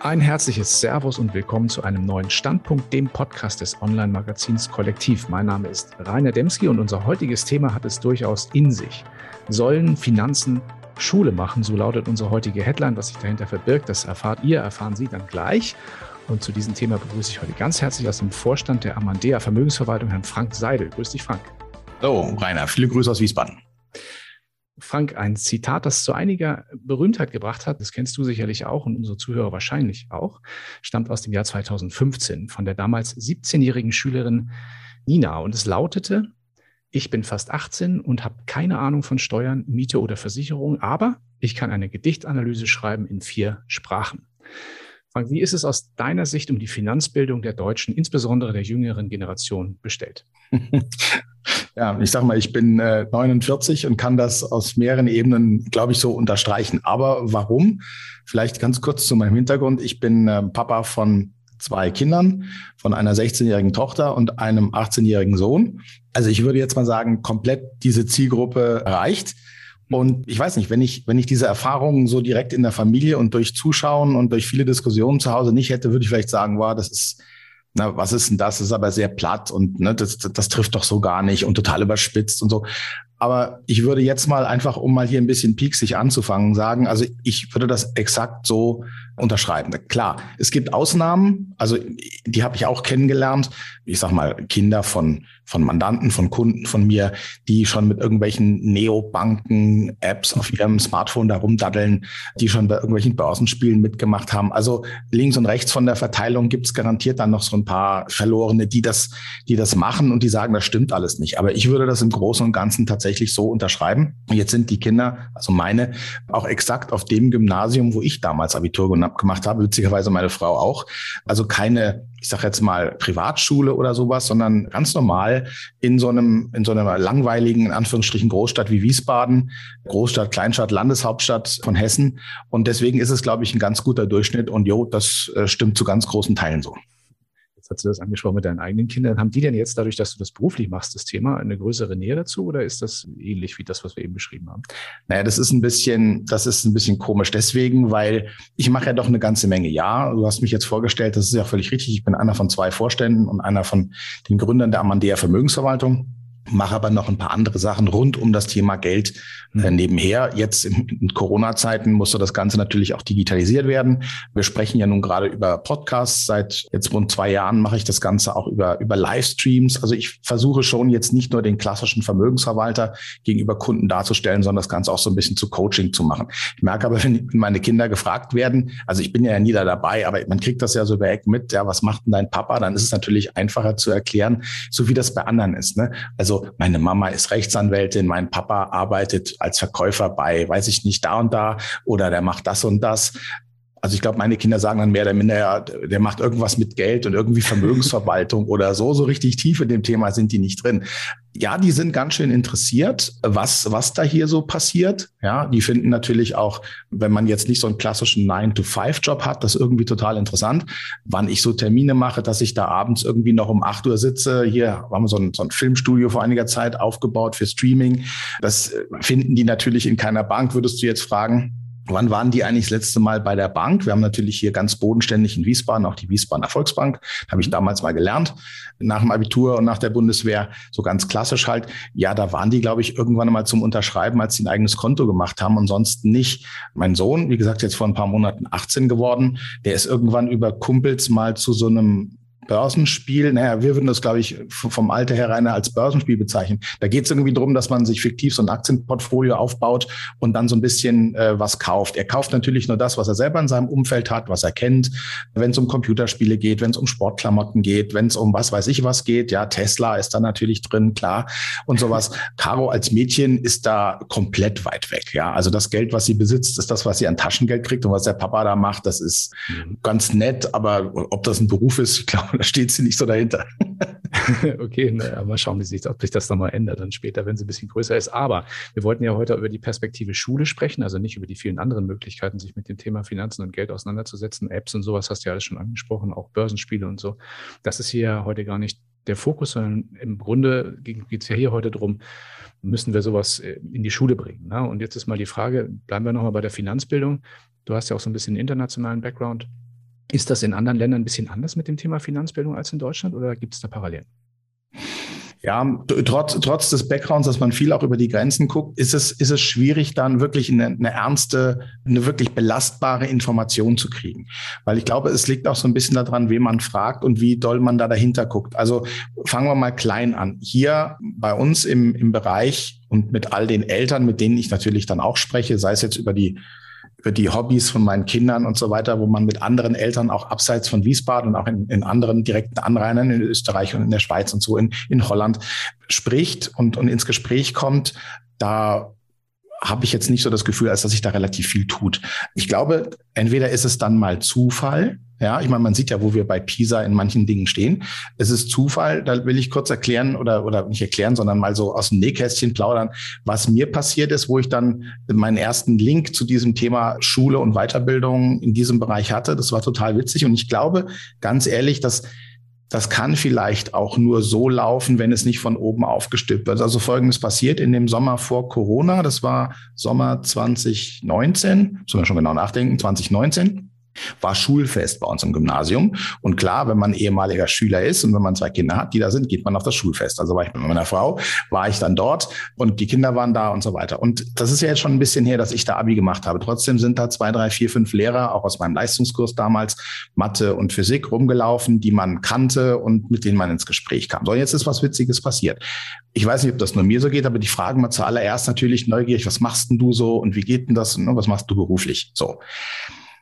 Ein herzliches Servus und willkommen zu einem neuen Standpunkt, dem Podcast des Online-Magazins Kollektiv. Mein Name ist Rainer Demski und unser heutiges Thema hat es durchaus in sich. Sollen Finanzen Schule machen? So lautet unsere heutige Headline. Was sich dahinter verbirgt, das erfahrt ihr, erfahren Sie dann gleich. Und zu diesem Thema begrüße ich heute ganz herzlich aus dem Vorstand der Amandea Vermögensverwaltung Herrn Frank Seidel. Grüß dich, Frank. Hallo, Rainer. Viele Grüße aus Wiesbaden. Frank, ein Zitat, das zu einiger Berühmtheit gebracht hat, das kennst du sicherlich auch und unsere Zuhörer wahrscheinlich auch, stammt aus dem Jahr 2015 von der damals 17-jährigen Schülerin Nina. Und es lautete, ich bin fast 18 und habe keine Ahnung von Steuern, Miete oder Versicherung, aber ich kann eine Gedichtanalyse schreiben in vier Sprachen. Frank, wie ist es aus deiner Sicht um die Finanzbildung der Deutschen, insbesondere der jüngeren Generation, bestellt? Ja, ich sag mal, ich bin äh, 49 und kann das aus mehreren Ebenen, glaube ich, so unterstreichen. Aber warum? Vielleicht ganz kurz zu meinem Hintergrund. Ich bin äh, Papa von zwei Kindern, von einer 16-jährigen Tochter und einem 18-jährigen Sohn. Also ich würde jetzt mal sagen, komplett diese Zielgruppe erreicht. Und ich weiß nicht, wenn ich, wenn ich diese Erfahrungen so direkt in der Familie und durch Zuschauen und durch viele Diskussionen zu Hause nicht hätte, würde ich vielleicht sagen, wow, das ist na, was ist denn das? Das ist aber sehr platt und ne, das, das trifft doch so gar nicht und total überspitzt und so. Aber ich würde jetzt mal einfach, um mal hier ein bisschen pieksig anzufangen, sagen, also ich würde das exakt so unterschreiben. Klar, es gibt Ausnahmen, also die habe ich auch kennengelernt. Ich sag mal, Kinder von, von Mandanten, von Kunden von mir, die schon mit irgendwelchen Neobanken-Apps auf ihrem Smartphone da rumdaddeln, die schon bei irgendwelchen Börsenspielen mitgemacht haben. Also links und rechts von der Verteilung gibt es garantiert dann noch so ein paar Verlorene, die das, die das machen und die sagen, das stimmt alles nicht. Aber ich würde das im Großen und Ganzen tatsächlich tatsächlich so unterschreiben. Jetzt sind die Kinder, also meine, auch exakt auf dem Gymnasium, wo ich damals Abitur gemacht habe, witzigerweise meine Frau auch. Also keine, ich sage jetzt mal Privatschule oder sowas, sondern ganz normal in so einem in so einer langweiligen in Anführungsstrichen Großstadt wie Wiesbaden, Großstadt, Kleinstadt, Landeshauptstadt von Hessen. Und deswegen ist es, glaube ich, ein ganz guter Durchschnitt. Und jo, das äh, stimmt zu ganz großen Teilen so. Hast du das angesprochen mit deinen eigenen Kindern. Haben die denn jetzt dadurch, dass du das beruflich machst, das Thema eine größere Nähe dazu oder ist das ähnlich wie das, was wir eben beschrieben haben? Naja, das ist ein bisschen, das ist ein bisschen komisch deswegen, weil ich mache ja doch eine ganze Menge. Ja, du hast mich jetzt vorgestellt, das ist ja völlig richtig. Ich bin einer von zwei Vorständen und einer von den Gründern der Amandea Vermögensverwaltung mache aber noch ein paar andere Sachen rund um das Thema Geld äh, mhm. nebenher. Jetzt in Corona-Zeiten musste das Ganze natürlich auch digitalisiert werden. Wir sprechen ja nun gerade über Podcasts. Seit jetzt rund zwei Jahren mache ich das Ganze auch über, über Livestreams. Also ich versuche schon jetzt nicht nur den klassischen Vermögensverwalter gegenüber Kunden darzustellen, sondern das Ganze auch so ein bisschen zu Coaching zu machen. Ich merke aber, wenn meine Kinder gefragt werden, also ich bin ja nie da dabei, aber man kriegt das ja so über Eck mit, ja, was macht denn dein Papa? Dann ist es natürlich einfacher zu erklären, so wie das bei anderen ist. Ne? Also meine Mama ist Rechtsanwältin, mein Papa arbeitet als Verkäufer bei, weiß ich nicht, da und da oder der macht das und das. Also ich glaube, meine Kinder sagen dann mehr oder minder, ja, der macht irgendwas mit Geld und irgendwie Vermögensverwaltung oder so. So richtig tief in dem Thema sind die nicht drin. Ja, die sind ganz schön interessiert, was, was da hier so passiert. Ja, die finden natürlich auch, wenn man jetzt nicht so einen klassischen 9-to-5-Job hat, das irgendwie total interessant. Wann ich so Termine mache, dass ich da abends irgendwie noch um 8 Uhr sitze. Hier haben wir so ein, so ein Filmstudio vor einiger Zeit aufgebaut für Streaming. Das finden die natürlich in keiner Bank, würdest du jetzt fragen. Wann waren die eigentlich das letzte Mal bei der Bank? Wir haben natürlich hier ganz bodenständig in Wiesbaden auch die Wiesbaden Erfolgsbank. Habe ich damals mal gelernt nach dem Abitur und nach der Bundeswehr. So ganz klassisch halt. Ja, da waren die, glaube ich, irgendwann mal zum Unterschreiben, als sie ein eigenes Konto gemacht haben und sonst nicht. Mein Sohn, wie gesagt, jetzt vor ein paar Monaten 18 geworden, der ist irgendwann über Kumpels mal zu so einem Börsenspiel, naja, wir würden das, glaube ich, vom Alter her rein als Börsenspiel bezeichnen. Da geht es irgendwie darum, dass man sich fiktiv so ein Aktienportfolio aufbaut und dann so ein bisschen äh, was kauft. Er kauft natürlich nur das, was er selber in seinem Umfeld hat, was er kennt. Wenn es um Computerspiele geht, wenn es um Sportklamotten geht, wenn es um was weiß ich was geht, ja, Tesla ist da natürlich drin, klar, und sowas. Caro als Mädchen ist da komplett weit weg, ja. Also das Geld, was sie besitzt, ist das, was sie an Taschengeld kriegt und was der Papa da macht, das ist mhm. ganz nett, aber ob das ein Beruf ist, ich glaube, da steht sie nicht so dahinter. okay, naja, mal schauen, wie sich, ob sich das nochmal ändert dann später, wenn sie ein bisschen größer ist. Aber wir wollten ja heute über die Perspektive Schule sprechen, also nicht über die vielen anderen Möglichkeiten, sich mit dem Thema Finanzen und Geld auseinanderzusetzen. Apps und sowas hast du ja alles schon angesprochen, auch Börsenspiele und so. Das ist hier heute gar nicht der Fokus, sondern im Grunde geht es ja hier heute darum, müssen wir sowas äh, in die Schule bringen. Ne? Und jetzt ist mal die Frage, bleiben wir nochmal bei der Finanzbildung. Du hast ja auch so ein bisschen internationalen Background. Ist das in anderen Ländern ein bisschen anders mit dem Thema Finanzbildung als in Deutschland oder gibt es da Parallelen? Ja, trotz, trotz des Backgrounds, dass man viel auch über die Grenzen guckt, ist es, ist es schwierig, dann wirklich eine, eine ernste, eine wirklich belastbare Information zu kriegen. Weil ich glaube, es liegt auch so ein bisschen daran, wen man fragt und wie doll man da dahinter guckt. Also fangen wir mal klein an. Hier bei uns im, im Bereich und mit all den Eltern, mit denen ich natürlich dann auch spreche, sei es jetzt über die über die Hobbys von meinen Kindern und so weiter, wo man mit anderen Eltern auch abseits von Wiesbaden und auch in, in anderen direkten Anrainern in Österreich und in der Schweiz und so in, in Holland spricht und, und ins Gespräch kommt, da habe ich jetzt nicht so das Gefühl, als dass sich da relativ viel tut. Ich glaube, entweder ist es dann mal Zufall, ja, ich meine, man sieht ja, wo wir bei PISA in manchen Dingen stehen. Es ist Zufall, da will ich kurz erklären oder, oder nicht erklären, sondern mal so aus dem Nähkästchen plaudern, was mir passiert ist, wo ich dann meinen ersten Link zu diesem Thema Schule und Weiterbildung in diesem Bereich hatte. Das war total witzig und ich glaube, ganz ehrlich, dass das kann vielleicht auch nur so laufen, wenn es nicht von oben aufgestülpt wird. Also Folgendes passiert in dem Sommer vor Corona, das war Sommer 2019, müssen wir schon genau nachdenken, 2019 war Schulfest bei uns im Gymnasium. Und klar, wenn man ehemaliger Schüler ist und wenn man zwei Kinder hat, die da sind, geht man auf das Schulfest. Also war ich mit meiner Frau, war ich dann dort und die Kinder waren da und so weiter. Und das ist ja jetzt schon ein bisschen her, dass ich da Abi gemacht habe. Trotzdem sind da zwei, drei, vier, fünf Lehrer, auch aus meinem Leistungskurs damals, Mathe und Physik rumgelaufen, die man kannte und mit denen man ins Gespräch kam. So, jetzt ist was Witziges passiert. Ich weiß nicht, ob das nur mir so geht, aber die fragen mal zuallererst natürlich neugierig, was machst denn du so und wie geht denn das und was machst du beruflich? So.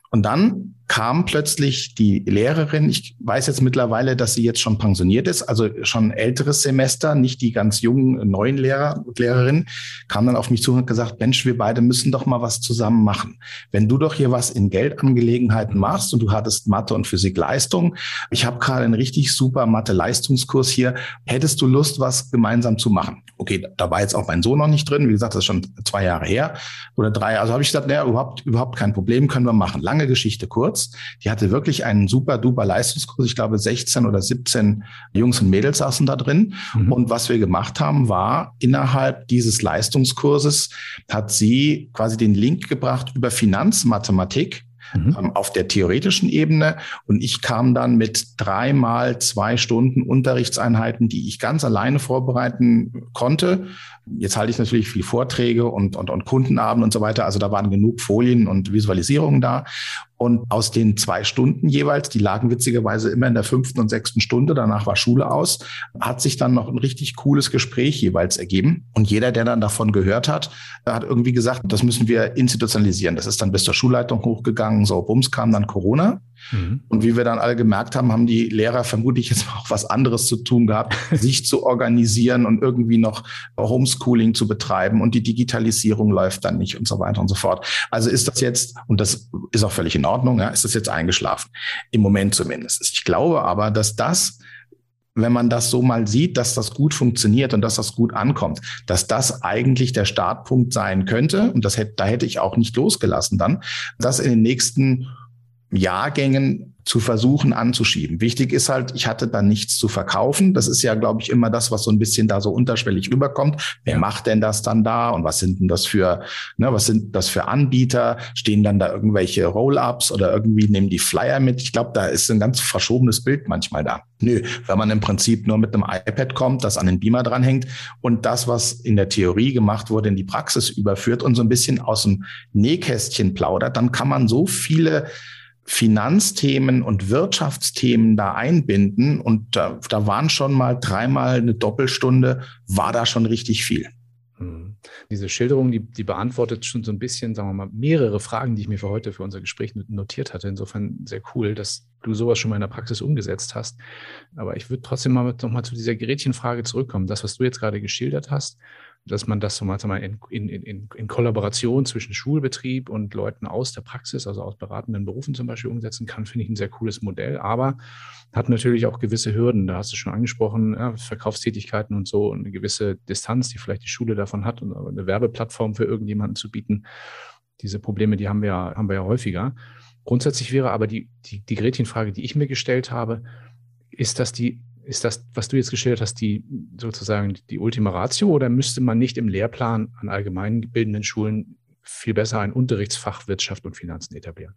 Und dann kam plötzlich die Lehrerin, ich weiß jetzt mittlerweile, dass sie jetzt schon pensioniert ist, also schon älteres Semester, nicht die ganz jungen neuen Lehrer und Lehrerin, kam dann auf mich zu und hat gesagt, Mensch, wir beide müssen doch mal was zusammen machen. Wenn du doch hier was in Geldangelegenheiten machst und du hattest Mathe und Physik Leistung, ich habe gerade einen richtig super Mathe-Leistungskurs hier, hättest du Lust, was gemeinsam zu machen? Okay, da war jetzt auch mein Sohn noch nicht drin, wie gesagt, das ist schon zwei Jahre her oder drei, also habe ich gesagt, naja, überhaupt, überhaupt kein Problem, können wir machen. Lange Geschichte kurz kurz. Die hatte wirklich einen super duper Leistungskurs. Ich glaube, 16 oder 17 Jungs und Mädels saßen da drin. Mhm. Und was wir gemacht haben, war innerhalb dieses Leistungskurses hat sie quasi den Link gebracht über Finanzmathematik mhm. ähm, auf der theoretischen Ebene. Und ich kam dann mit dreimal zwei Stunden Unterrichtseinheiten, die ich ganz alleine vorbereiten konnte. Jetzt halte ich natürlich viel Vorträge und, und, und Kundenabend und so weiter. Also da waren genug Folien und Visualisierungen da. Und aus den zwei Stunden jeweils, die lagen witzigerweise immer in der fünften und sechsten Stunde, danach war Schule aus, hat sich dann noch ein richtig cooles Gespräch jeweils ergeben. Und jeder, der dann davon gehört hat, hat irgendwie gesagt, das müssen wir institutionalisieren. Das ist dann bis zur Schulleitung hochgegangen. So, bums kam dann Corona. Mhm. Und wie wir dann alle gemerkt haben, haben die Lehrer vermutlich jetzt auch was anderes zu tun gehabt, sich zu organisieren und irgendwie noch Homeschooling zu betreiben und die Digitalisierung läuft dann nicht und so weiter und so fort. Also ist das jetzt, und das ist auch völlig in Ordnung, ja, ist das jetzt eingeschlafen. Im Moment zumindest. Ich glaube aber, dass das wenn man das so mal sieht, dass das gut funktioniert und dass das gut ankommt, dass das eigentlich der Startpunkt sein könnte, und das hätte, da hätte ich auch nicht losgelassen dann, dass in den nächsten Jahrgängen zu versuchen anzuschieben. Wichtig ist halt, ich hatte da nichts zu verkaufen. Das ist ja, glaube ich, immer das, was so ein bisschen da so unterschwellig rüberkommt. Wer macht denn das dann da und was sind denn das für, ne, was sind das für Anbieter? Stehen dann da irgendwelche Roll-ups oder irgendwie nehmen die Flyer mit? Ich glaube, da ist ein ganz verschobenes Bild manchmal da. Nö, wenn man im Prinzip nur mit einem iPad kommt, das an den Beamer dranhängt und das, was in der Theorie gemacht wurde, in die Praxis überführt und so ein bisschen aus dem Nähkästchen plaudert, dann kann man so viele Finanzthemen und Wirtschaftsthemen da einbinden. Und da, da waren schon mal dreimal eine Doppelstunde, war da schon richtig viel. Mhm. Diese Schilderung, die, die beantwortet schon so ein bisschen, sagen wir mal, mehrere Fragen, die ich mir für heute, für unser Gespräch notiert hatte. Insofern sehr cool, dass du sowas schon mal in der Praxis umgesetzt hast. Aber ich würde trotzdem mal noch mal zu dieser Gerätchenfrage zurückkommen. Das, was du jetzt gerade geschildert hast, dass man das so mal in, in, in, in Kollaboration zwischen Schulbetrieb und Leuten aus der Praxis, also aus beratenden Berufen zum Beispiel umsetzen kann, finde ich ein sehr cooles Modell, aber hat natürlich auch gewisse Hürden. Da hast du schon angesprochen, ja, Verkaufstätigkeiten und so und eine gewisse Distanz, die vielleicht die Schule davon hat und eine Werbeplattform für irgendjemanden zu bieten. Diese Probleme, die haben wir, haben wir ja häufiger. Grundsätzlich wäre aber die, die, die Gretchenfrage, die ich mir gestellt habe, ist das die ist das, was du jetzt geschildert hast, die sozusagen die Ultima Ratio oder müsste man nicht im Lehrplan an allgemeinbildenden Schulen viel besser ein Unterrichtsfach Wirtschaft und Finanzen etablieren?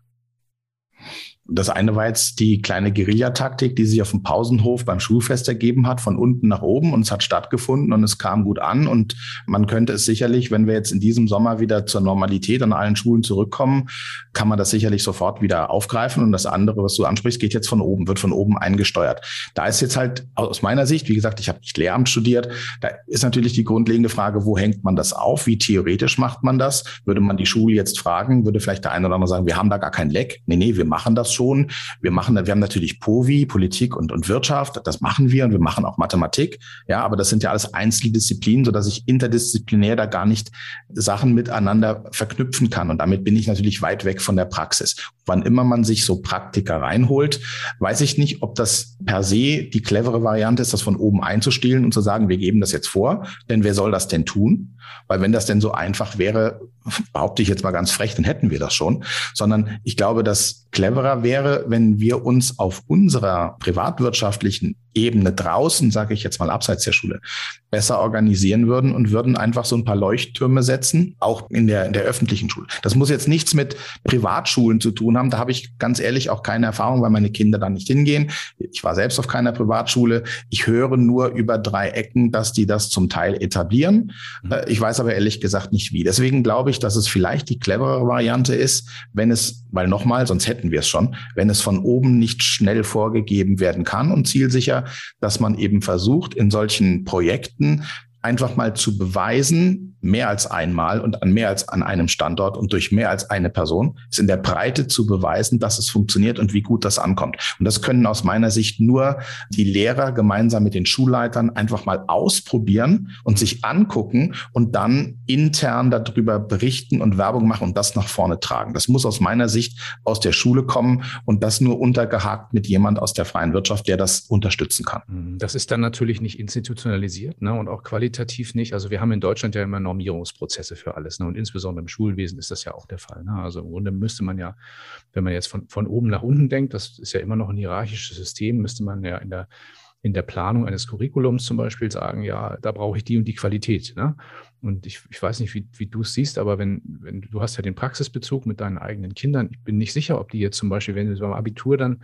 Das eine war jetzt die kleine Guerillataktik, die sich auf dem Pausenhof beim Schulfest ergeben hat, von unten nach oben und es hat stattgefunden und es kam gut an und man könnte es sicherlich, wenn wir jetzt in diesem Sommer wieder zur Normalität an allen Schulen zurückkommen, kann man das sicherlich sofort wieder aufgreifen und das andere, was du ansprichst, geht jetzt von oben, wird von oben eingesteuert. Da ist jetzt halt aus meiner Sicht, wie gesagt, ich habe nicht Lehramt studiert, da ist natürlich die grundlegende Frage, wo hängt man das auf? Wie theoretisch macht man das? Würde man die Schule jetzt fragen, würde vielleicht der eine oder andere sagen, wir haben da gar kein Leck. Nee, nee, wir machen das schon. Wir machen, wir haben natürlich POVI, Politik und, und Wirtschaft, das machen wir und wir machen auch Mathematik. Ja, aber das sind ja alles Einzeldisziplinen, so dass ich interdisziplinär da gar nicht Sachen miteinander verknüpfen kann. Und damit bin ich natürlich weit weg von der Praxis. Wann immer man sich so Praktiker reinholt, weiß ich nicht, ob das per se die clevere Variante ist, das von oben einzustehlen und zu sagen, wir geben das jetzt vor. Denn wer soll das denn tun? Weil wenn das denn so einfach wäre, behaupte ich jetzt mal ganz frech, dann hätten wir das schon. Sondern ich glaube, dass cleverer wäre, wenn wir uns auf unserer privatwirtschaftlichen Ebene draußen, sage ich jetzt mal abseits der Schule, besser organisieren würden und würden einfach so ein paar Leuchttürme setzen, auch in der, in der öffentlichen Schule. Das muss jetzt nichts mit Privatschulen zu tun haben. Da habe ich ganz ehrlich auch keine Erfahrung, weil meine Kinder da nicht hingehen. Ich war selbst auf keiner Privatschule. Ich höre nur über drei Ecken, dass die das zum Teil etablieren. Mhm. Äh, ich weiß aber ehrlich gesagt nicht wie. Deswegen glaube ich, dass es vielleicht die cleverere Variante ist, wenn es, weil nochmal, sonst hätten wir es schon, wenn es von oben nicht schnell vorgegeben werden kann und zielsicher dass man eben versucht, in solchen Projekten einfach mal zu beweisen, mehr als einmal und an mehr als an einem Standort und durch mehr als eine Person, ist in der Breite zu beweisen, dass es funktioniert und wie gut das ankommt. Und das können aus meiner Sicht nur die Lehrer gemeinsam mit den Schulleitern einfach mal ausprobieren und sich angucken und dann intern darüber berichten und Werbung machen und das nach vorne tragen. Das muss aus meiner Sicht aus der Schule kommen und das nur untergehakt mit jemand aus der freien Wirtschaft, der das unterstützen kann. Mhm. Das ist dann natürlich nicht institutionalisiert ne, und auch qualitativ nicht. Also wir haben in Deutschland ja immer Normierungsprozesse für alles. Ne? Und insbesondere im Schulwesen ist das ja auch der Fall. Ne? Also im Grunde müsste man ja, wenn man jetzt von, von oben nach unten denkt, das ist ja immer noch ein hierarchisches System, müsste man ja in der, in der Planung eines Curriculums zum Beispiel sagen, ja, da brauche ich die und die Qualität. Ne? Und ich, ich weiß nicht, wie, wie du es siehst, aber wenn, wenn du hast ja den Praxisbezug mit deinen eigenen Kindern, ich bin nicht sicher, ob die jetzt zum Beispiel, wenn sie beim Abitur dann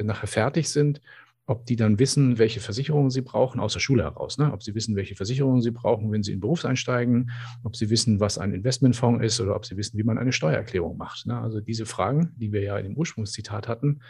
nachher fertig sind, ob die dann wissen, welche Versicherungen sie brauchen, aus der Schule heraus. Ne? Ob sie wissen, welche Versicherungen sie brauchen, wenn sie in Beruf einsteigen, ob sie wissen, was ein Investmentfonds ist oder ob sie wissen, wie man eine Steuererklärung macht. Ne? Also diese Fragen, die wir ja in dem Ursprungszitat hatten,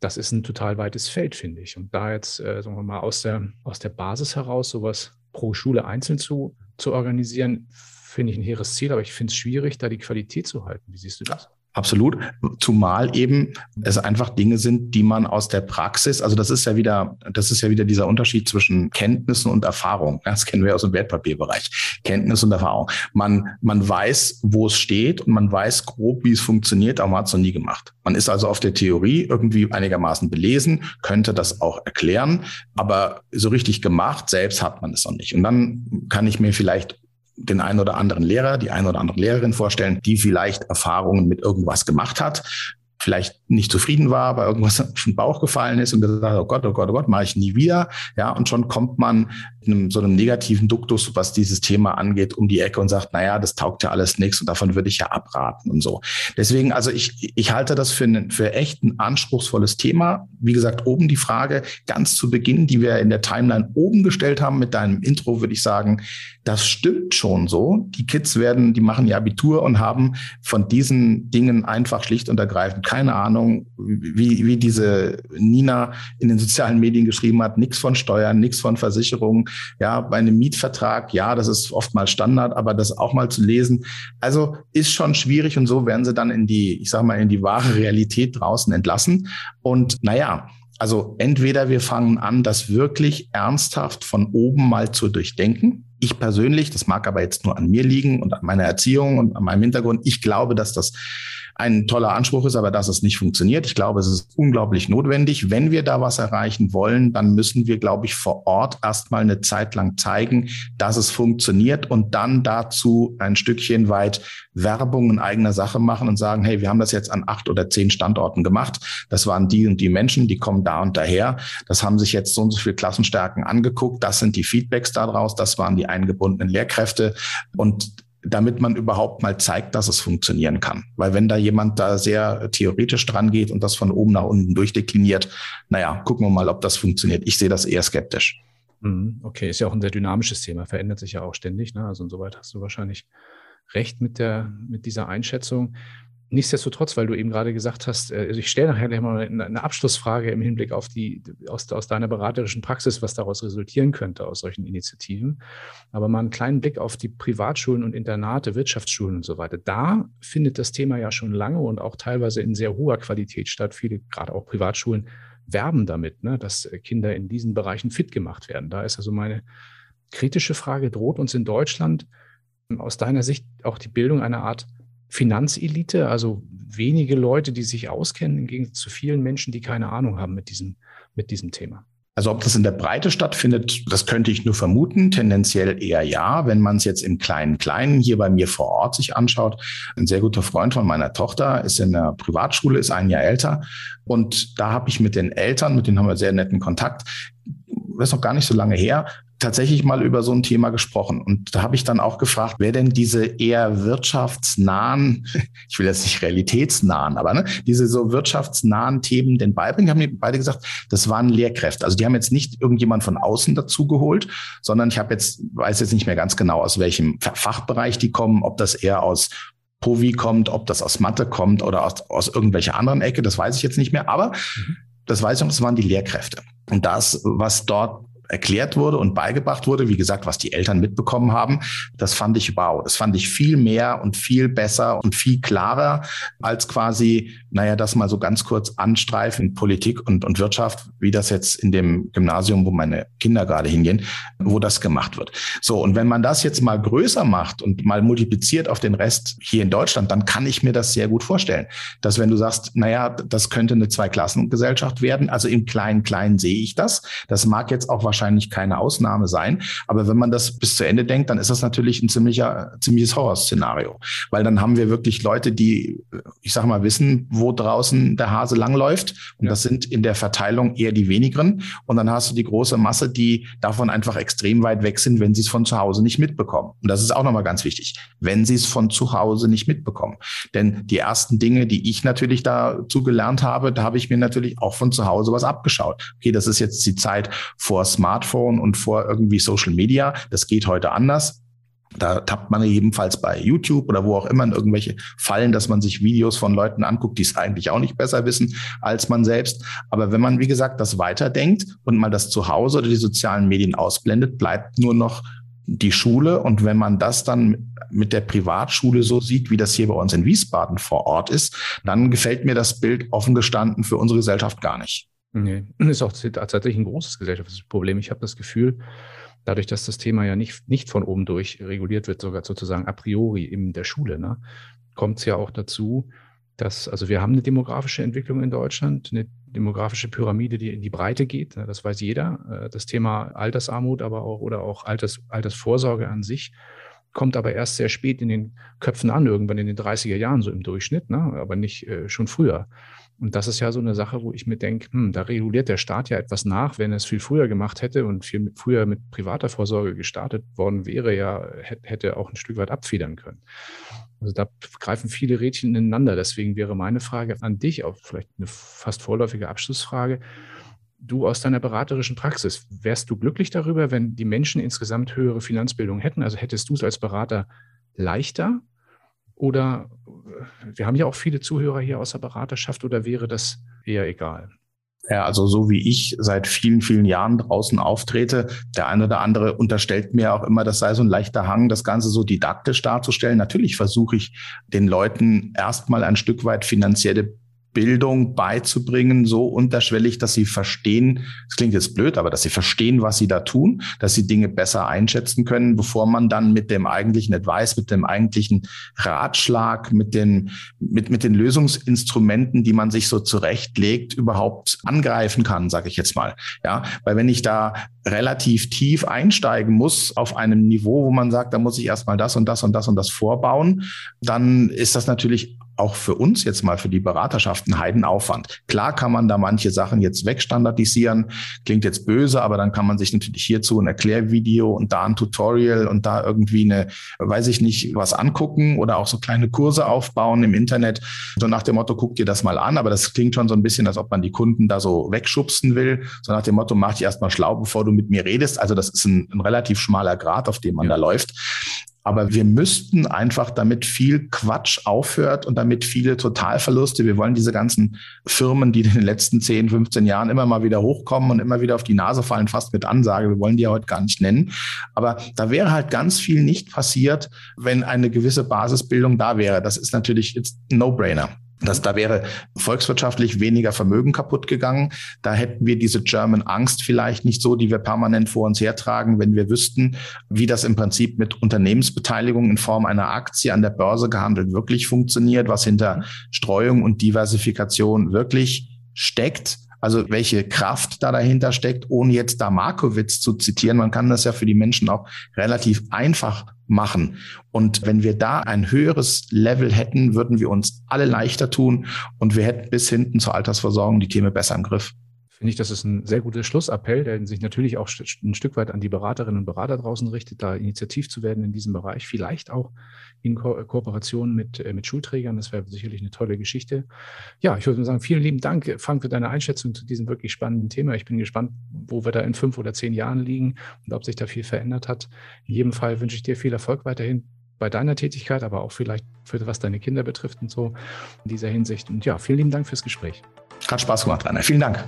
das ist ein total weites Feld, finde ich. Und da jetzt, äh, sagen wir mal, aus der, aus der Basis heraus sowas pro Schule einzeln zu, zu organisieren, finde ich ein hehres Ziel, aber ich finde es schwierig, da die Qualität zu halten. Wie siehst du das? Absolut. Zumal eben es einfach Dinge sind, die man aus der Praxis, also das ist ja wieder, das ist ja wieder dieser Unterschied zwischen Kenntnissen und Erfahrung. Das kennen wir aus dem Wertpapierbereich. Kenntnis und Erfahrung. Man, man weiß, wo es steht und man weiß grob, wie es funktioniert, aber man hat es noch nie gemacht. Man ist also auf der Theorie irgendwie einigermaßen belesen, könnte das auch erklären, aber so richtig gemacht selbst hat man es noch nicht. Und dann kann ich mir vielleicht den einen oder anderen Lehrer, die eine oder andere Lehrerin vorstellen, die vielleicht Erfahrungen mit irgendwas gemacht hat, vielleicht nicht zufrieden war, weil irgendwas auf den Bauch gefallen ist und gesagt hat, oh Gott, oh Gott, oh Gott, mache ich nie wieder. Ja, und schon kommt man einem, so einem negativen Duktus, was dieses Thema angeht, um die Ecke und sagt, naja, das taugt ja alles nichts und davon würde ich ja abraten und so. Deswegen, also ich, ich halte das für, ein, für echt ein anspruchsvolles Thema. Wie gesagt, oben die Frage ganz zu Beginn, die wir in der Timeline oben gestellt haben mit deinem Intro, würde ich sagen, das stimmt schon so. Die Kids werden, die machen ihr Abitur und haben von diesen Dingen einfach schlicht und ergreifend keine Ahnung, wie, wie diese Nina in den sozialen Medien geschrieben hat, nichts von Steuern, nichts von Versicherungen. Ja, bei einem Mietvertrag, ja, das ist oftmals Standard, aber das auch mal zu lesen, also ist schon schwierig und so werden sie dann in die, ich sage mal, in die wahre Realität draußen entlassen. Und naja, also entweder wir fangen an, das wirklich ernsthaft von oben mal zu durchdenken. Ich persönlich, das mag aber jetzt nur an mir liegen und an meiner Erziehung und an meinem Hintergrund, ich glaube, dass das ein toller Anspruch ist, aber dass es nicht funktioniert. Ich glaube, es ist unglaublich notwendig. Wenn wir da was erreichen wollen, dann müssen wir, glaube ich, vor Ort erstmal eine Zeit lang zeigen, dass es funktioniert und dann dazu ein Stückchen weit Werbung in eigener Sache machen und sagen, hey, wir haben das jetzt an acht oder zehn Standorten gemacht. Das waren die und die Menschen, die kommen da und daher. Das haben sich jetzt so und so viele Klassenstärken angeguckt. Das sind die Feedbacks daraus. Das waren die eingebundenen Lehrkräfte. Und damit man überhaupt mal zeigt, dass es funktionieren kann. Weil wenn da jemand da sehr theoretisch dran geht und das von oben nach unten durchdekliniert, naja, gucken wir mal, ob das funktioniert. Ich sehe das eher skeptisch. Mhm, okay, ist ja auch ein sehr dynamisches Thema, verändert sich ja auch ständig. Ne? Also insoweit hast du wahrscheinlich recht mit, der, mit dieser Einschätzung. Nichtsdestotrotz, weil du eben gerade gesagt hast, äh, also ich stelle nachher gleich mal eine Abschlussfrage im Hinblick auf die, aus, aus deiner beraterischen Praxis, was daraus resultieren könnte aus solchen Initiativen. Aber mal einen kleinen Blick auf die Privatschulen und Internate, Wirtschaftsschulen und so weiter. Da findet das Thema ja schon lange und auch teilweise in sehr hoher Qualität statt. Viele, gerade auch Privatschulen, werben damit, ne, dass Kinder in diesen Bereichen fit gemacht werden. Da ist also meine kritische Frage, droht uns in Deutschland aus deiner Sicht auch die Bildung einer Art Finanzelite, also wenige Leute, die sich auskennen, im Gegensatz zu vielen Menschen, die keine Ahnung haben mit diesem, mit diesem Thema. Also ob das in der Breite stattfindet, das könnte ich nur vermuten. Tendenziell eher ja. Wenn man es jetzt im kleinen Kleinen hier bei mir vor Ort sich anschaut, ein sehr guter Freund von meiner Tochter ist in der Privatschule, ist ein Jahr älter. Und da habe ich mit den Eltern, mit denen haben wir sehr netten Kontakt, das ist noch gar nicht so lange her, tatsächlich mal über so ein Thema gesprochen. Und da habe ich dann auch gefragt, wer denn diese eher wirtschaftsnahen, ich will jetzt nicht realitätsnahen, aber ne, diese so wirtschaftsnahen Themen denn beibringen. Haben die beide gesagt, das waren Lehrkräfte. Also die haben jetzt nicht irgendjemand von außen dazu geholt, sondern ich habe jetzt, weiß jetzt nicht mehr ganz genau, aus welchem Fachbereich die kommen, ob das eher aus Povi kommt, ob das aus Mathe kommt oder aus, aus irgendwelcher anderen Ecke, das weiß ich jetzt nicht mehr. Aber mhm. das weiß ich noch, das waren die Lehrkräfte. Und das, was dort erklärt wurde und beigebracht wurde, wie gesagt, was die Eltern mitbekommen haben, das fand ich wow. Das fand ich viel mehr und viel besser und viel klarer als quasi, naja, das mal so ganz kurz anstreifen, Politik und, und Wirtschaft, wie das jetzt in dem Gymnasium, wo meine Kinder gerade hingehen, wo das gemacht wird. So, und wenn man das jetzt mal größer macht und mal multipliziert auf den Rest hier in Deutschland, dann kann ich mir das sehr gut vorstellen, dass wenn du sagst, naja, das könnte eine Zweiklassengesellschaft werden, also im kleinen, kleinen sehe ich das. Das mag jetzt auch wahrscheinlich wahrscheinlich keine Ausnahme sein. Aber wenn man das bis zu Ende denkt, dann ist das natürlich ein ziemlicher, ziemliches Horrorszenario. Weil dann haben wir wirklich Leute, die, ich sag mal, wissen, wo draußen der Hase langläuft. Und ja. das sind in der Verteilung eher die wenigeren. Und dann hast du die große Masse, die davon einfach extrem weit weg sind, wenn sie es von zu Hause nicht mitbekommen. Und das ist auch nochmal ganz wichtig, wenn sie es von zu Hause nicht mitbekommen. Denn die ersten Dinge, die ich natürlich dazu gelernt habe, da habe ich mir natürlich auch von zu Hause was abgeschaut. Okay, das ist jetzt die Zeit vor Smart Smartphone und vor irgendwie Social Media. Das geht heute anders. Da tappt man ebenfalls bei YouTube oder wo auch immer in irgendwelche Fallen, dass man sich Videos von Leuten anguckt, die es eigentlich auch nicht besser wissen als man selbst. Aber wenn man, wie gesagt, das weiterdenkt und mal das Zuhause oder die sozialen Medien ausblendet, bleibt nur noch die Schule. Und wenn man das dann mit der Privatschule so sieht, wie das hier bei uns in Wiesbaden vor Ort ist, dann gefällt mir das Bild offen gestanden für unsere Gesellschaft gar nicht. Nee, ist auch tatsächlich ein großes gesellschaftliches Problem. Ich habe das Gefühl, dadurch, dass das Thema ja nicht, nicht von oben durch reguliert wird, sogar sozusagen a priori in der Schule, ne, kommt es ja auch dazu, dass, also wir haben eine demografische Entwicklung in Deutschland, eine demografische Pyramide, die in die Breite geht. Ne, das weiß jeder. Äh, das Thema Altersarmut, aber auch oder auch Alters, Altersvorsorge an sich kommt aber erst sehr spät in den Köpfen an, irgendwann in den 30er Jahren so im Durchschnitt, ne? aber nicht äh, schon früher. Und das ist ja so eine Sache, wo ich mir denke, hm, da reguliert der Staat ja etwas nach, wenn er es viel früher gemacht hätte und viel früher mit privater Vorsorge gestartet worden wäre, ja, hätte auch ein Stück weit abfedern können. Also da greifen viele Rädchen ineinander. Deswegen wäre meine Frage an dich, auch vielleicht eine fast vorläufige Abschlussfrage. Du aus deiner beraterischen Praxis, wärst du glücklich darüber, wenn die Menschen insgesamt höhere Finanzbildung hätten? Also hättest du es als Berater leichter? Oder äh, wir haben ja auch viele Zuhörer hier aus der Beraterschaft oder wäre das eher egal? Ja, also so wie ich seit vielen, vielen Jahren draußen auftrete, der eine oder andere unterstellt mir auch immer, das sei so ein leichter Hang, das Ganze so didaktisch darzustellen. Natürlich versuche ich den Leuten erstmal ein Stück weit finanzielle Bildung beizubringen, so unterschwellig, dass sie verstehen, das klingt jetzt blöd, aber dass sie verstehen, was sie da tun, dass sie Dinge besser einschätzen können, bevor man dann mit dem eigentlichen Advice, mit dem eigentlichen Ratschlag, mit den, mit, mit den Lösungsinstrumenten, die man sich so zurechtlegt, überhaupt angreifen kann, sage ich jetzt mal. Ja, weil wenn ich da relativ tief einsteigen muss auf einem Niveau, wo man sagt, da muss ich erstmal das und das und das und das vorbauen, dann ist das natürlich auch für uns jetzt mal für die Beraterschaften Heidenaufwand. Klar kann man da manche Sachen jetzt wegstandardisieren, klingt jetzt böse, aber dann kann man sich natürlich hierzu ein Erklärvideo und da ein Tutorial und da irgendwie eine, weiß ich nicht, was angucken oder auch so kleine Kurse aufbauen im Internet. So nach dem Motto, guck dir das mal an, aber das klingt schon so ein bisschen, als ob man die Kunden da so wegschubsen will. So nach dem Motto, mach dich erstmal schlau, bevor du mit mir redest. Also das ist ein, ein relativ schmaler Grad, auf dem man ja. da läuft. Aber wir müssten einfach, damit viel Quatsch aufhört und damit viele Totalverluste, wir wollen diese ganzen Firmen, die in den letzten 10, 15 Jahren immer mal wieder hochkommen und immer wieder auf die Nase fallen, fast mit Ansage, wir wollen die ja heute gar nicht nennen. Aber da wäre halt ganz viel nicht passiert, wenn eine gewisse Basisbildung da wäre. Das ist natürlich jetzt No-Brainer. Das, da wäre volkswirtschaftlich weniger Vermögen kaputt gegangen. Da hätten wir diese German Angst vielleicht nicht so, die wir permanent vor uns hertragen, wenn wir wüssten, wie das im Prinzip mit Unternehmensbeteiligung in Form einer Aktie an der Börse gehandelt wirklich funktioniert, was hinter Streuung und Diversifikation wirklich steckt. Also welche Kraft da dahinter steckt, ohne jetzt da Markowitz zu zitieren. Man kann das ja für die Menschen auch relativ einfach machen. Und wenn wir da ein höheres Level hätten, würden wir uns alle leichter tun und wir hätten bis hinten zur Altersversorgung die Themen besser im Griff finde ich, das ist ein sehr guter Schlussappell, der sich natürlich auch ein Stück weit an die Beraterinnen und Berater draußen richtet, da initiativ zu werden in diesem Bereich, vielleicht auch in Ko Kooperation mit, äh, mit Schulträgern. Das wäre sicherlich eine tolle Geschichte. Ja, ich würde sagen, vielen lieben Dank, Frank, für deine Einschätzung zu diesem wirklich spannenden Thema. Ich bin gespannt, wo wir da in fünf oder zehn Jahren liegen und ob sich da viel verändert hat. In jedem Fall wünsche ich dir viel Erfolg weiterhin bei deiner Tätigkeit, aber auch vielleicht für was deine Kinder betrifft und so in dieser Hinsicht. Und ja, vielen lieben Dank fürs Gespräch. Hat Spaß gemacht, Rainer. Vielen Dank.